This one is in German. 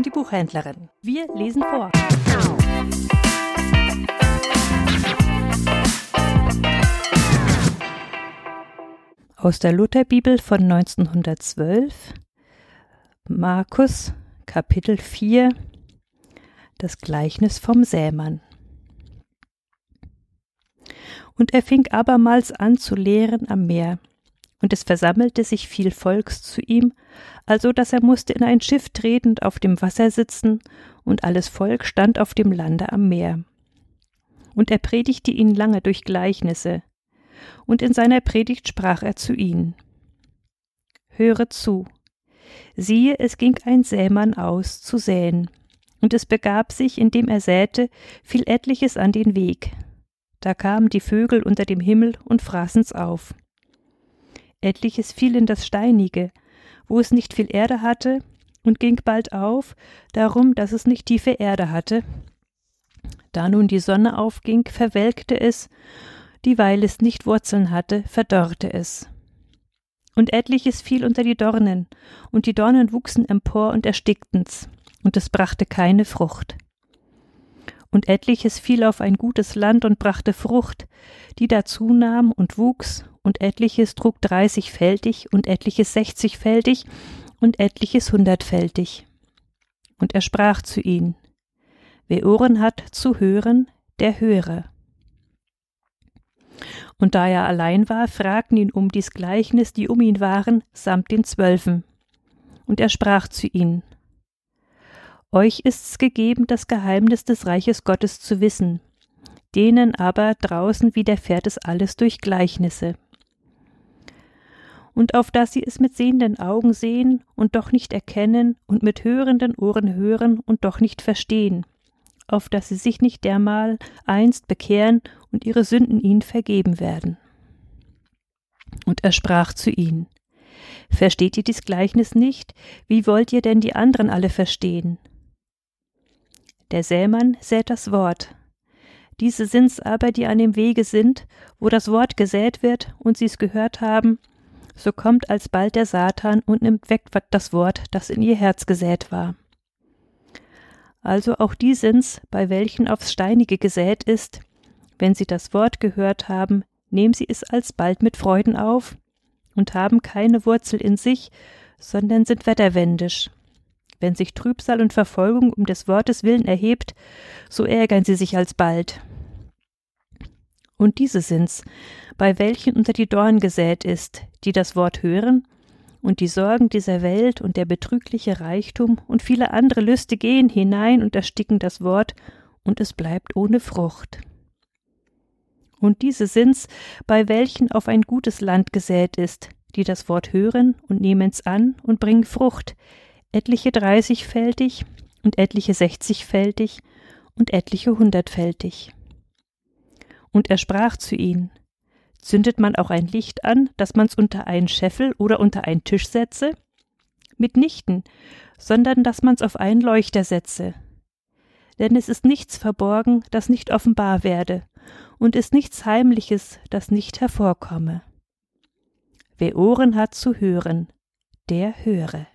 Buchhändlerin. Wir lesen vor. Aus der Lutherbibel von 1912, Markus Kapitel 4, das Gleichnis vom Sämann. Und er fing abermals an zu lehren am Meer, und es versammelte sich viel Volks zu ihm, also dass er musste in ein Schiff treten und auf dem Wasser sitzen, und alles Volk stand auf dem Lande am Meer. Und er predigte ihn lange durch Gleichnisse, und in seiner Predigt sprach er zu ihnen. Höre zu. Siehe, es ging ein Sämann aus, zu säen. Und es begab sich, indem er säte, fiel etliches an den Weg. Da kamen die Vögel unter dem Himmel und fraßen's auf. Etliches fiel in das Steinige, wo es nicht viel Erde hatte, und ging bald auf, darum, dass es nicht tiefe Erde hatte. Da nun die Sonne aufging, verwelkte es, dieweil es nicht Wurzeln hatte, verdorrte es. Und etliches fiel unter die Dornen, und die Dornen wuchsen empor und erstickten's, und es brachte keine Frucht. Und etliches fiel auf ein gutes Land und brachte Frucht, die dazu nahm und wuchs und etliches trug dreißigfältig und etliches sechzigfältig und etliches hundertfältig. Und er sprach zu ihnen, Wer Ohren hat zu hören, der höre. Und da er allein war, fragten ihn um dies Gleichnis, die um ihn waren, samt den Zwölfen. Und er sprach zu ihnen, Euch ist's gegeben, das Geheimnis des Reiches Gottes zu wissen, denen aber draußen widerfährt es alles durch Gleichnisse und auf dass sie es mit sehenden Augen sehen und doch nicht erkennen und mit hörenden Ohren hören und doch nicht verstehen, auf dass sie sich nicht dermal einst bekehren und ihre Sünden ihnen vergeben werden. Und er sprach zu ihnen, Versteht ihr dies Gleichnis nicht? Wie wollt ihr denn die anderen alle verstehen? Der Sämann sät das Wort. Diese sind's aber, die an dem Wege sind, wo das Wort gesät wird und sie's gehört haben so kommt alsbald der Satan und nimmt weg das Wort, das in ihr Herz gesät war. Also auch die sind's, bei welchen aufs Steinige gesät ist, wenn sie das Wort gehört haben, nehmen sie es alsbald mit Freuden auf und haben keine Wurzel in sich, sondern sind wetterwendisch. Wenn sich Trübsal und Verfolgung um des Wortes willen erhebt, so ärgern sie sich alsbald. Und diese sind's, bei welchen unter die Dorn gesät ist, die das Wort hören, und die Sorgen dieser Welt und der betrügliche Reichtum und viele andere Lüste gehen hinein und ersticken das Wort, und es bleibt ohne Frucht. Und diese sind's, bei welchen auf ein gutes Land gesät ist, die das Wort hören und nehmen's an und bringen Frucht, etliche dreißigfältig und etliche sechzigfältig und etliche hundertfältig. Und er sprach zu ihnen, Zündet man auch ein Licht an, dass man's unter einen Scheffel oder unter einen Tisch setze? Mitnichten, sondern dass man's auf einen Leuchter setze. Denn es ist nichts verborgen, das nicht offenbar werde, und ist nichts Heimliches, das nicht hervorkomme. Wer Ohren hat zu hören, der höre.